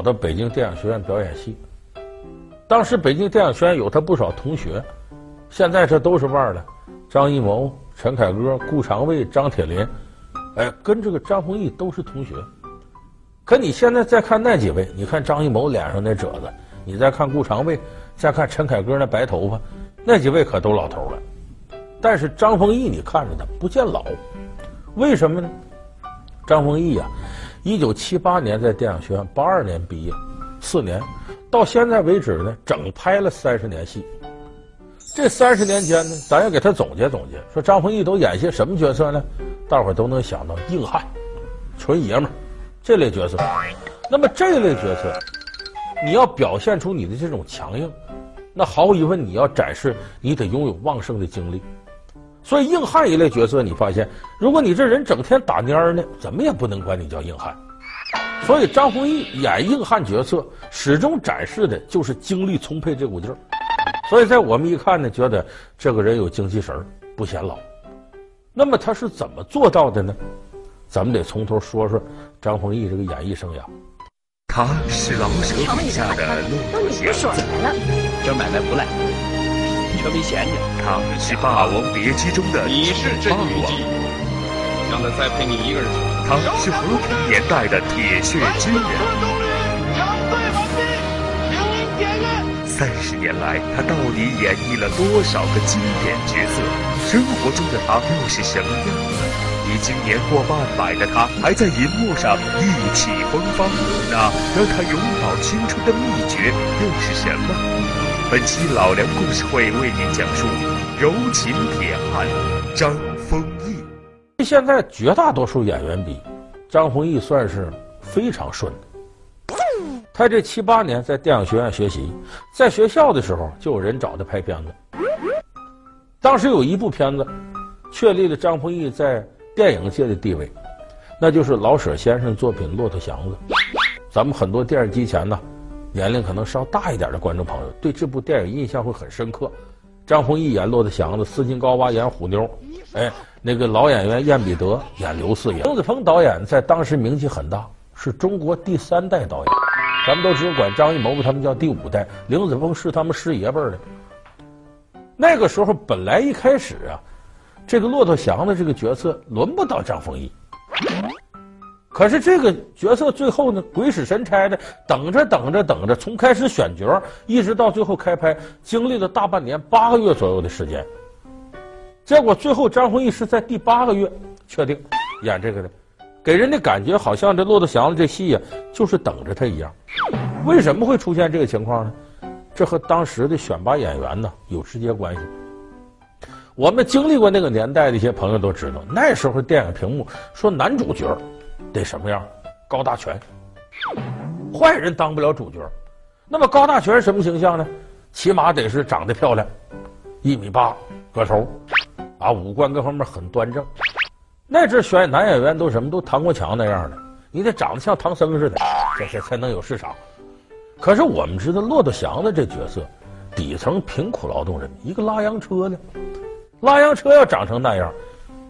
考到北京电影学院表演系。当时北京电影学院有他不少同学，现在这都是腕儿了，张艺谋、陈凯歌、顾长卫、张铁林，哎，跟这个张丰毅都是同学。可你现在再看那几位，你看张艺谋脸上那褶子，你再看顾长卫，再看陈凯歌那白头发，那几位可都老头了。但是张丰毅，你看着他不见老，为什么呢？张丰毅呀，一九七八年在电影学院，八二年毕业，四年。到现在为止呢，整拍了三十年戏。这三十年间呢，咱也给他总结总结，说张丰毅都演些什么角色呢？大伙儿都能想到硬汉、纯爷们儿这类角色。那么这类角色，你要表现出你的这种强硬，那毫无疑问，你要展示你得拥有旺盛的精力。所以硬汉一类角色，你发现，如果你这人整天打蔫呢，怎么也不能管你叫硬汉。所以张丰毅演硬汉角色，始终展示的就是精力充沛这股劲儿。所以在我们一看呢，觉得这个人有精气神儿，不显老。那么他是怎么做到的呢？咱们得从头说说张丰毅这个演艺生涯。他是老舍笔下的骆驼祥。这买卖不赖，却没闲着。他是《霸王别姬》中的你是真虞姬，让他再陪你一个人去。他是和平年代的铁血军人。三十年来，他到底演绎了多少个经典角色？生活中的他又是什么样子？已经年过半百的他，还在银幕上意气风发。那让他永葆青春的秘诀又是什么？本期老梁故事会为您讲述柔情铁汉张丰毅。现在绝大多数演员比张丰毅算是非常顺的。他这七八年在电影学院学习，在学校的时候就有人找他拍片子。当时有一部片子确立了张丰毅在电影界的地位，那就是老舍先生作品《骆驼祥子》。咱们很多电视机前呢，年龄可能稍大一点的观众朋友对这部电影印象会很深刻。张丰毅演骆驼祥子，斯琴高娃演虎妞，哎。那个老演员燕彼得演刘四爷，林子峰导演在当时名气很大，是中国第三代导演。咱们都只有管张艺谋他们叫第五代，林子峰是他们师爷辈儿的。那个时候本来一开始啊，这个骆驼祥子这个角色轮不到张丰毅，可是这个角色最后呢，鬼使神差的等着等着等着，从开始选角一直到最后开拍，经历了大半年八个月左右的时间。结果最后张丰毅是在第八个月确定演这个的，给人的感觉好像这骆驼祥子这戏呀，就是等着他一样。为什么会出现这个情况呢？这和当时的选拔演员呢有直接关系。我们经历过那个年代的一些朋友都知道，那时候电影屏幕说男主角得什么样？高大全，坏人当不了主角。那么高大全什么形象呢？起码得是长得漂亮，一米八个头。啊，五官各方面很端正，那阵选男演员都什么都唐国强那样的，你得长得像唐僧似的，这些才能有市场。可是我们知道骆驼祥子这角色，底层贫苦劳动人民，一个拉洋车的，拉洋车要长成那样，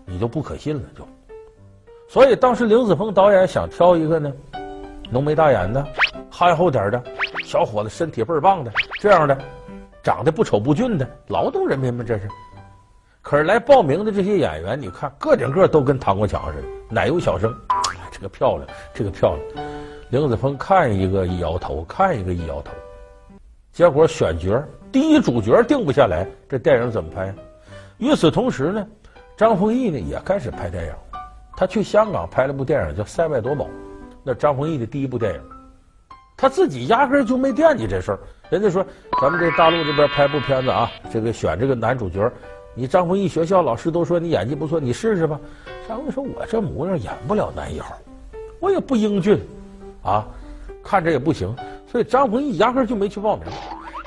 你就不可信了就。所以当时林子峰导演想挑一个呢，浓眉大眼的，憨厚点的，小伙子身体倍儿棒的，这样的，长得不丑不俊的劳动人民们这是。可是来报名的这些演员，你看个顶个都跟唐国强似的，奶油小生，这个漂亮，这个漂亮。林子峰看一个一摇头，看一个一摇头。结果选角第一主角定不下来，这电影怎么拍？与此同时呢，张丰毅呢也开始拍电影。他去香港拍了部电影叫《塞外夺宝》，那张丰毅的第一部电影。他自己压根就没惦记这事儿。人家说咱们这大陆这边拍部片子啊，这个选这个男主角。你张丰毅学校老师都说你演技不错，你试试吧。张丰毅说：“我这模样演不了男一号，我也不英俊，啊，看着也不行。”所以张丰毅压根就没去报名。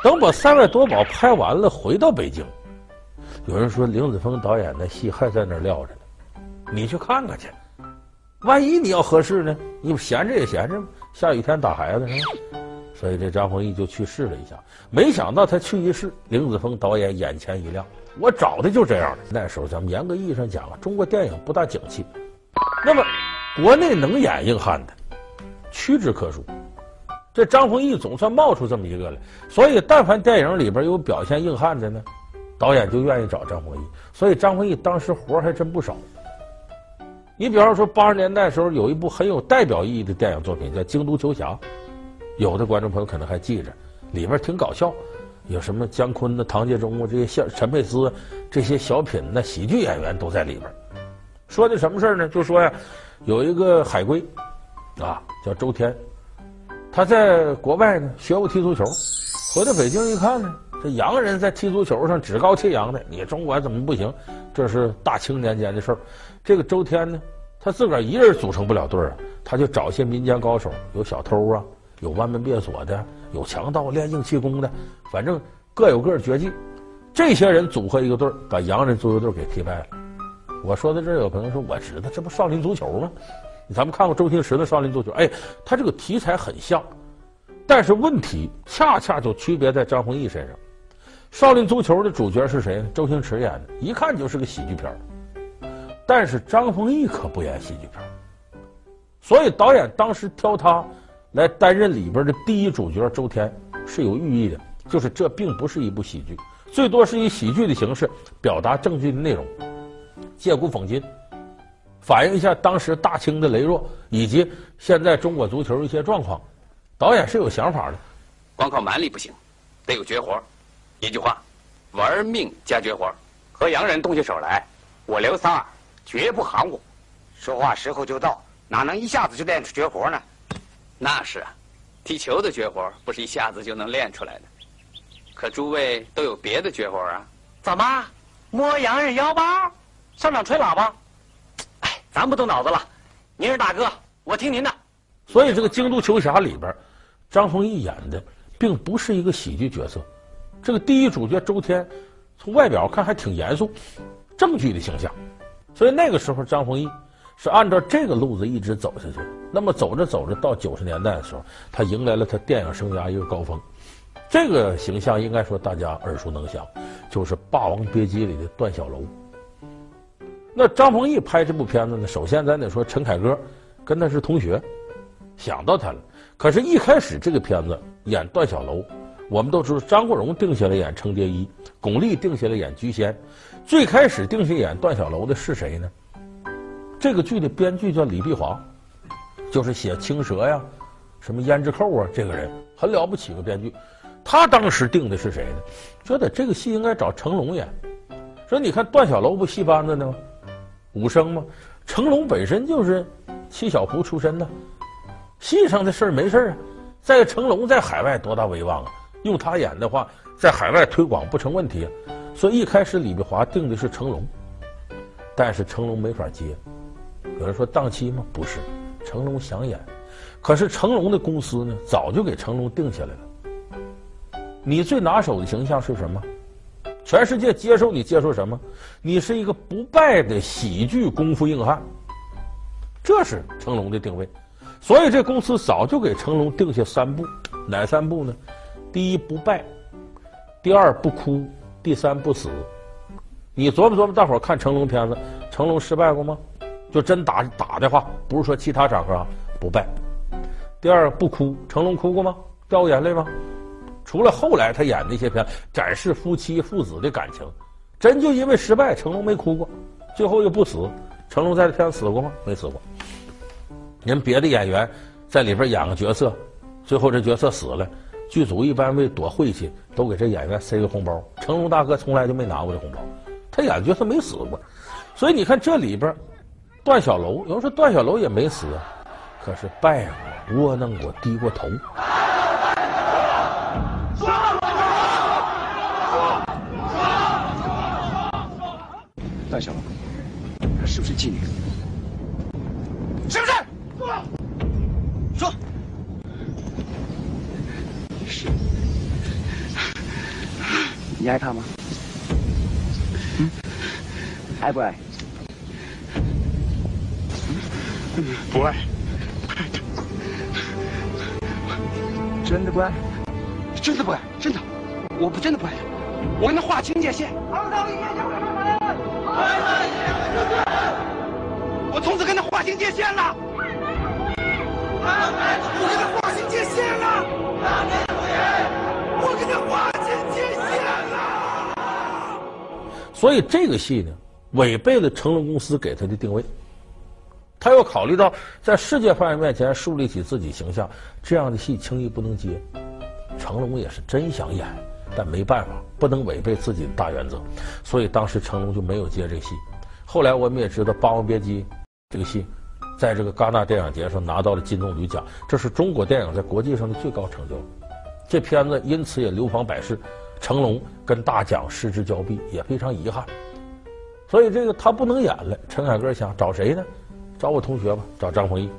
等把《塞外夺宝》拍完了，回到北京，有人说林子峰导演的戏还在那儿撂着呢，你去看看去。万一你要合适呢？你不闲着也闲着吗？下雨天打孩子是吧？所以这张丰毅就去试了一下，没想到他去一试，林子峰导演眼前一亮。我找的就这样的。那时候咱们严格意义上讲啊，中国电影不大景气。那么，国内能演硬汉的屈指可数。这张丰毅总算冒出这么一个来，所以但凡电影里边有表现硬汉的呢，导演就愿意找张丰毅。所以张丰毅当时活还真不少。你比方说八十年代的时候，有一部很有代表意义的电影作品叫《京都球侠》，有的观众朋友可能还记着，里边挺搞笑，有什么姜昆的、唐杰忠啊这些像陈佩斯这些小品那喜剧演员都在里边。说的什么事呢？就说呀，有一个海归，啊，叫周天。他在国外呢学过踢足球，回到北京一看呢，这洋人在踢足球上趾高气扬的，你中国怎么不行？这是大清年间的事儿。这个周天呢，他自个儿一人组成不了队儿啊，他就找些民间高手，有小偷啊，有弯门别锁的，有强盗练硬气功的，反正各有各绝技。这些人组合一个队儿，把洋人足球队给踢败了。我说到这，有朋友说我知道，这不少林足球吗？咱们看过周星驰的《少林足球》，哎，他这个题材很像，但是问题恰恰就区别在张丰毅身上。《少林足球》的主角是谁呢？周星驰演的，一看就是个喜剧片。但是张丰毅可不演喜剧片，所以导演当时挑他来担任里边的第一主角周天是有寓意的，就是这并不是一部喜剧，最多是以喜剧的形式表达正剧的内容，借古讽今。反映一下当时大清的羸弱，以及现在中国足球一些状况，导演是有想法的。光靠蛮力不行，得有绝活。一句话，玩命加绝活。和洋人动起手来，我刘三儿绝不含糊。说话时候就到，哪能一下子就练出绝活呢？那是啊，踢球的绝活不是一下子就能练出来的。可诸位都有别的绝活啊？怎么摸洋人腰包，上场吹喇叭？哎咱不动脑子了，您是大哥，我听您的。所以这个《京都球侠》里边，张丰毅演的并不是一个喜剧角色。这个第一主角周天，从外表看还挺严肃、正剧的形象。所以那个时候，张丰毅是按照这个路子一直走下去。那么走着走着，到九十年代的时候，他迎来了他电影生涯一个高峰。这个形象应该说大家耳熟能详，就是《霸王别姬》里的段小楼。那张丰毅拍这部片子呢？首先咱得说陈凯歌跟他是同学，想到他了。可是，一开始这个片子演段小楼，我们都知道张国荣定下来演程蝶衣，巩俐定下来演菊仙。最开始定下演段小楼的是谁呢？这个剧的编剧叫李碧华，就是写《青蛇》呀、什么《胭脂扣》啊，这个人很了不起个编剧。他当时定的是谁呢？觉得这个戏应该找成龙演。说你看段小楼不戏班子呢吗？武生吗？成龙本身就是七小福出身的，戏上的事儿没事儿啊。在成龙在海外多大威望啊？用他演的话，在海外推广不成问题啊。所以一开始李碧华定的是成龙，但是成龙没法接。有人说档期吗？不是，成龙想演，可是成龙的公司呢，早就给成龙定下来了。你最拿手的形象是什么？全世界接受你接受什么？你是一个不败的喜剧功夫硬汉，这是成龙的定位。所以这公司早就给成龙定下三步，哪三步呢？第一不败，第二不哭，第三不死。你琢磨琢磨，大伙儿看成龙片子，成龙失败过吗？就真打打的话，不是说其他场合啊，不败。第二不哭，成龙哭过吗？掉过眼泪吗？除了后来他演那些片展示夫妻父子的感情，真就因为失败，成龙没哭过，最后又不死。成龙在这片死过吗？没死过。人别的演员在里边演个角色，最后这角色死了，剧组一般为躲晦气，都给这演员塞个红包。成龙大哥从来就没拿过这红包，他演角色没死过。所以你看这里边，段小楼，有人说段小楼也没死，可是败过，窝囊过，低过头。段小楼，他是不是妓女？是不是？说，说。是。你爱他吗？嗯？爱不爱？嗯？不爱。真的不爱？真的不爱，真的，我不真的不爱他，我跟他划清界限。我从此跟他划清界限了。所以这个戏呢，违背了成龙公司给他的定位。他又考虑到在世界范围面前树立起自己形象，这样的戏轻易不能接。成龙也是真想演，但没办法，不能违背自己的大原则，所以当时成龙就没有接这个戏。后来我们也知道《霸王别姬》这个戏，在这个戛纳电影节上拿到了金棕榈奖，这是中国电影在国际上的最高成就。这片子因此也流芳百世，成龙跟大奖失之交臂，也非常遗憾。所以这个他不能演了，陈凯歌想找谁呢？找我同学吧，找张丰毅。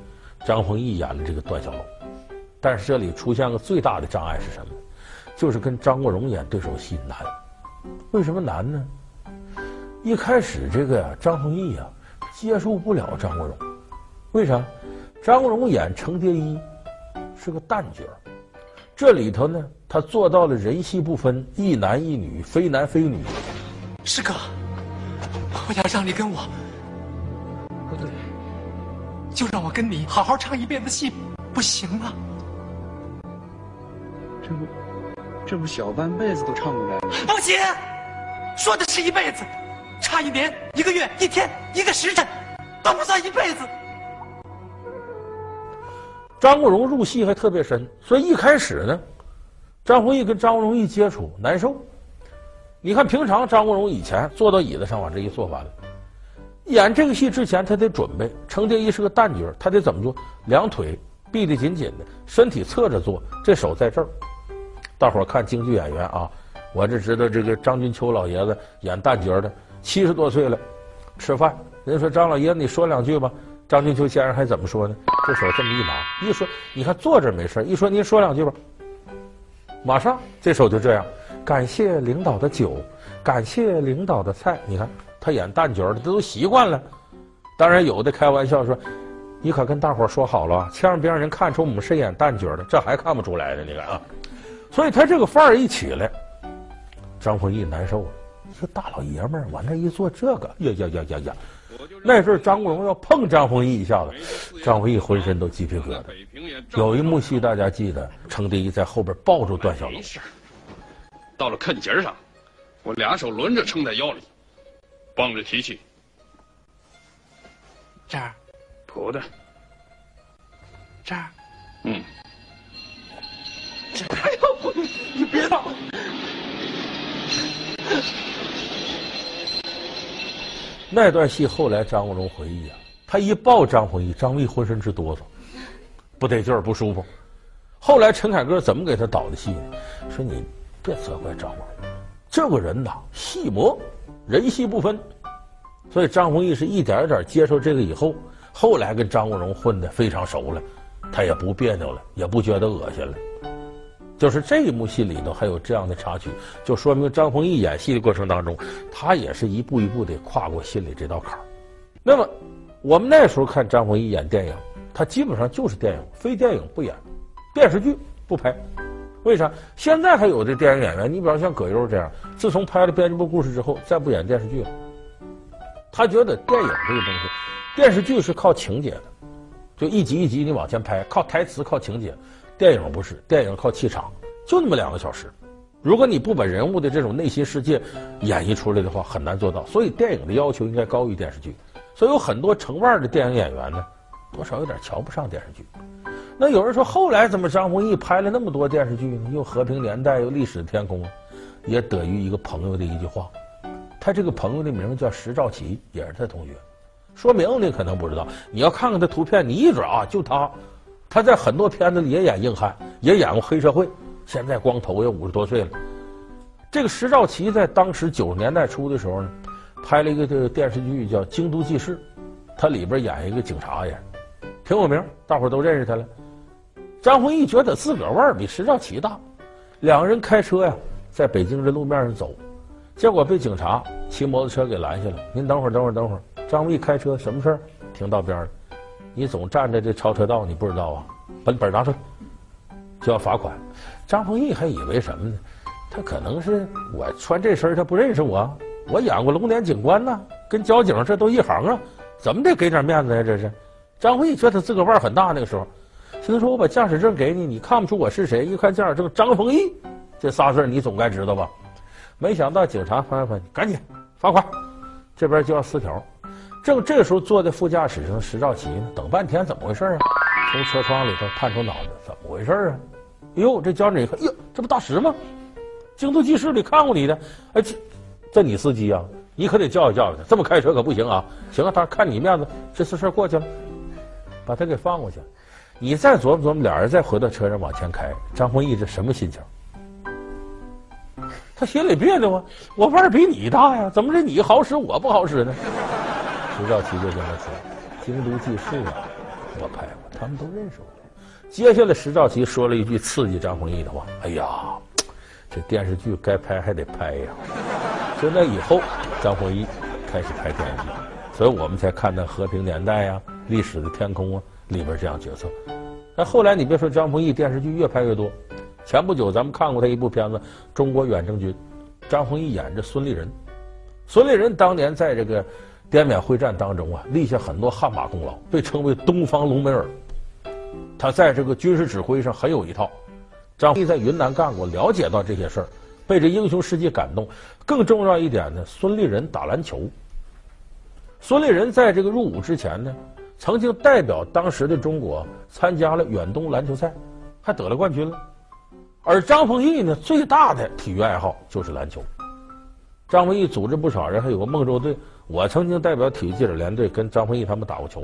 张丰毅演了这个段小楼，但是这里出现个最大的障碍是什么？就是跟张国荣演对手戏难。为什么难呢？一开始这个呀，张丰毅呀接受不了张国荣，为啥？张国荣演程蝶衣是个旦角，这里头呢，他做到了人戏不分，一男一女，非男非女。师哥，我要让你跟我。不对就让我跟你好好唱一辈子戏，不行吗？这不，这不小半辈子都唱不来了。不行，说的是一辈子，差一年、一个月、一天、一个时辰，都不算一辈子。张国荣入戏还特别深，所以一开始呢，张弘毅跟张国荣一接触难受。你看平常张国荣以前坐到椅子上往这一坐完了。演这个戏之前，他得准备。程蝶衣是个旦角，他得怎么做？两腿闭得紧紧的，身体侧着坐，这手在这儿。大伙儿看京剧演员啊，我这知道这个张君秋老爷子演旦角的，七十多岁了，吃饭，人家说张老爷子你说两句吧。张君秋先生还怎么说呢？这手这么一拿，一说你看坐着没事，一说您说两句吧，马上这手就这样。感谢领导的酒，感谢领导的菜，你看。他演旦角的，他都习惯了。当然，有的开玩笑说：“你可跟大伙说好了，千万别让人看出我们是演旦角的。”这还看不出来呢，你看啊。所以他这个范儿一起来，张丰毅难受了。这大老爷们儿往那一坐，这个呀呀呀呀呀！那阵儿张国荣要碰张丰毅一下子，张丰毅浑身都鸡皮疙瘩。有一幕戏大家记得，程蝶衣在后边抱住段小楼。到了坎节上，我俩手轮着撑在腰里。帮着提气，这儿，谱的，这儿，嗯，这，哎呦，你别动。那段戏后来张国荣回忆啊，他一抱张丰毅，张丰毅浑身直哆嗦，不得劲儿，不舒服。后来陈凯歌怎么给他导的戏呢？说你别责怪张国荣，这个人呐，戏魔。人戏不分，所以张丰毅是一点点接受这个以后，后来跟张国荣混得非常熟了，他也不别扭了，也不觉得恶心了。就是这一幕戏里头还有这样的插曲，就说明张丰毅演戏的过程当中，他也是一步一步的跨过心里这道坎儿。那么我们那时候看张丰毅演电影，他基本上就是电影，非电影不演，电视剧不拍。为啥？现在还有的电影演员，你比方像葛优这样，自从拍了编辑部故事之后，再不演电视剧了。他觉得电影这个东西，电视剧是靠情节的，就一集一集你往前拍，靠台词，靠情节。电影不是，电影靠气场，就那么两个小时。如果你不把人物的这种内心世界演绎出来的话，很难做到。所以电影的要求应该高于电视剧。所以有很多成腕的电影演员呢，多少有点瞧不上电视剧。那有人说，后来怎么张丰毅拍了那么多电视剧呢？又《和平年代》，又《历史的天空》，也得于一个朋友的一句话。他这个朋友的名字叫石兆琪，也是他同学。说名你可能不知道，你要看看他图片，你一准啊，就他。他在很多片子里也演硬汉，也演过黑社会。现在光头也五十多岁了。这个石兆琪在当时九十年代初的时候呢，拍了一个这个电视剧叫《京都记事》，他里边演一个警察也挺有名，大伙都认识他了。张丰毅觉得自个儿腕儿比石兆琪大，两个人开车呀，在北京这路面上走，结果被警察骑摩托车给拦下了。您等会儿，等会儿，等会儿。张丰毅开车什么事儿？停道边了。你总站在这超车道，你不知道啊？本本拿出来，就要罚款。张丰毅还以为什么呢？他可能是我穿这身，他不认识我。我演过龙年警官呢，跟交警这都一行啊，怎么得给点面子呀？这是。张丰毅觉得自个腕很大，那个时候。现在说我把驾驶证给你，你看不出我是谁？一看驾驶证张丰毅，这仨字你总该知道吧？没想到警察翻翻，赶紧罚款，这边就要撕条。正这个时候坐在副驾驶上石兆奇呢，等半天怎么回事啊？从车窗里头探出脑袋，怎么回事啊？哎呦，这交警一看，哟，这不大石吗？京都记事里看过你的，哎，这这你司机啊？你可得教育教育他，这么开车可不行啊！行啊，他看你面子，这次事过去了，把他给放过去。你再琢磨琢磨，俩人再回到车上往前开，张丰毅这什么心情？他心里别扭啊！我腕儿比你大呀，怎么是你好使我不好使呢？石兆奇就跟他说：“京都记事啊，我拍过，他们都认识我。”接下来，石兆奇说了一句刺激张丰毅的话：“哎呀，这电视剧该拍还得拍呀！”从那以后，张丰毅开始拍电视剧，所以我们才看到《和平年代》呀，《历史的天空》啊里边这样角色。那后来你别说张丰毅，电视剧越拍越多。前不久咱们看过他一部片子《中国远征军》，张丰毅演着孙立人。孙立人当年在这个滇缅会战当中啊，立下很多汗马功劳，被称为东方隆美尔。他在这个军事指挥上很有一套。张丰毅在云南干过，了解到这些事儿。被这英雄事迹感动，更重要一点呢，孙立人打篮球。孙立人在这个入伍之前呢，曾经代表当时的中国参加了远东篮球赛，还得了冠军了。而张丰毅呢，最大的体育爱好就是篮球。张丰毅组织不少人，还有个孟州队。我曾经代表体育记者联队跟张丰毅他们打过球。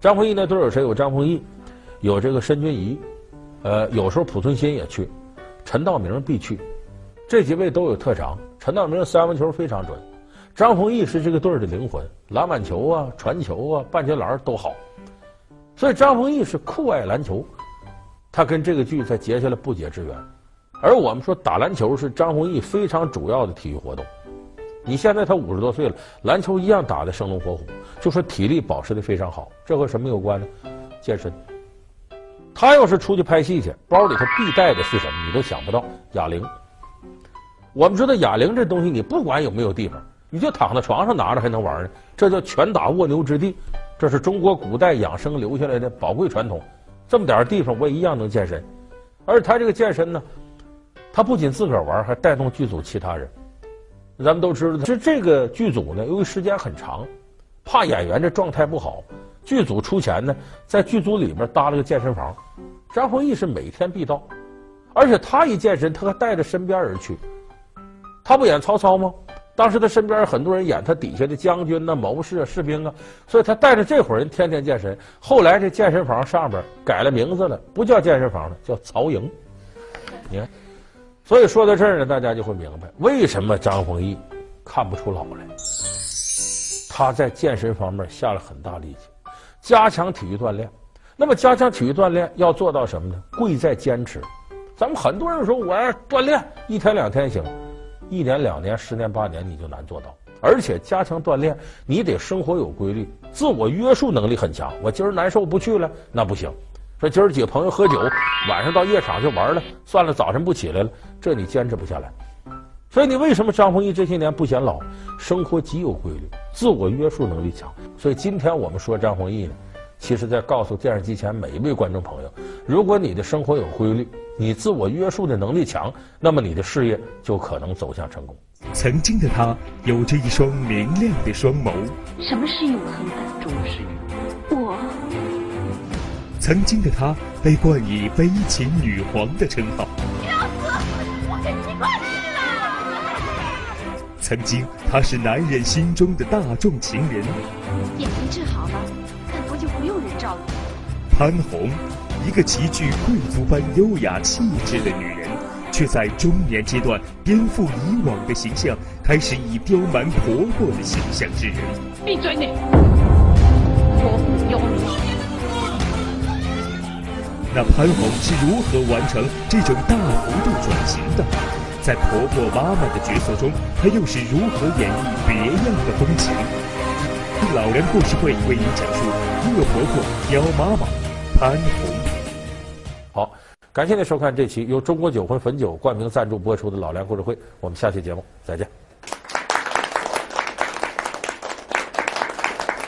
张丰毅那队有谁？有张丰毅，有这个申军仪，呃，有时候濮存昕也去，陈道明必去。这几位都有特长，陈道明三分球非常准，张丰毅是这个队的灵魂，篮板球啊、传球啊、半截篮都好，所以张丰毅是酷爱篮球，他跟这个剧才结下了不解之缘。而我们说打篮球是张丰毅非常主要的体育活动，你现在他五十多岁了，篮球一样打得生龙活虎，就说体力保持得非常好，这和什么有关呢？健身。他要是出去拍戏去，包里头必带的是什么？你都想不到，哑铃。我们知道哑铃这东西，你不管有没有地方，你就躺在床上拿着还能玩呢。这叫拳打卧牛之地，这是中国古代养生留下来的宝贵传统。这么点地方，我也一样能健身。而他这个健身呢，他不仅自个儿玩，还带动剧组其他人。咱们都知道，是这个剧组呢，由于时间很长，怕演员这状态不好，剧组出钱呢，在剧组里面搭了个健身房。张丰毅是每天必到，而且他一健身，他还带着身边人去。他不演曹操吗？当时他身边很多人演他底下的将军呐、谋士啊、士兵啊，所以他带着这伙人天天健身。后来这健身房上边改了名字了，不叫健身房了，叫曹营。你看，所以说到这儿呢，大家就会明白为什么张丰毅看不出老来。他在健身方面下了很大力气，加强体育锻炼。那么加强体育锻炼要做到什么呢？贵在坚持。咱们很多人说我要锻炼一天两天行。一年两年十年八年你就难做到，而且加强锻炼，你得生活有规律，自我约束能力很强。我今儿难受不去了，那不行。说今儿几个朋友喝酒，晚上到夜场去玩了，算了，早晨不起来了，这你坚持不下来。所以你为什么张丰毅这些年不显老？生活极有规律，自我约束能力强。所以今天我们说张丰毅呢，其实在告诉电视机前每一位观众朋友：如果你的生活有规律。你自我约束的能力强，那么你的事业就可能走向成功。曾经的他有着一双明亮的双眸。什么是永恒的？忠实。曾经的她被冠以悲情女皇的称号。要死！我跟你关系了。曾经她是男人心中的大众情人。眼睛治好了，很多就不用人照顾。潘虹。一个极具贵族般优雅气质的女人，却在中年阶段颠覆以往的形象，开始以刁蛮婆婆的形象示人。闭嘴你！婆婆有你。那潘虹是如何完成这种大幅度转型的？在婆婆妈妈的角色中，她又是如何演绎别样的风情？老梁故事会为您讲述恶婆婆、刁妈妈潘虹。好，感谢您收看这期由中国酒魂汾酒冠名赞助播出的《老梁故事会》，我们下期节目再见。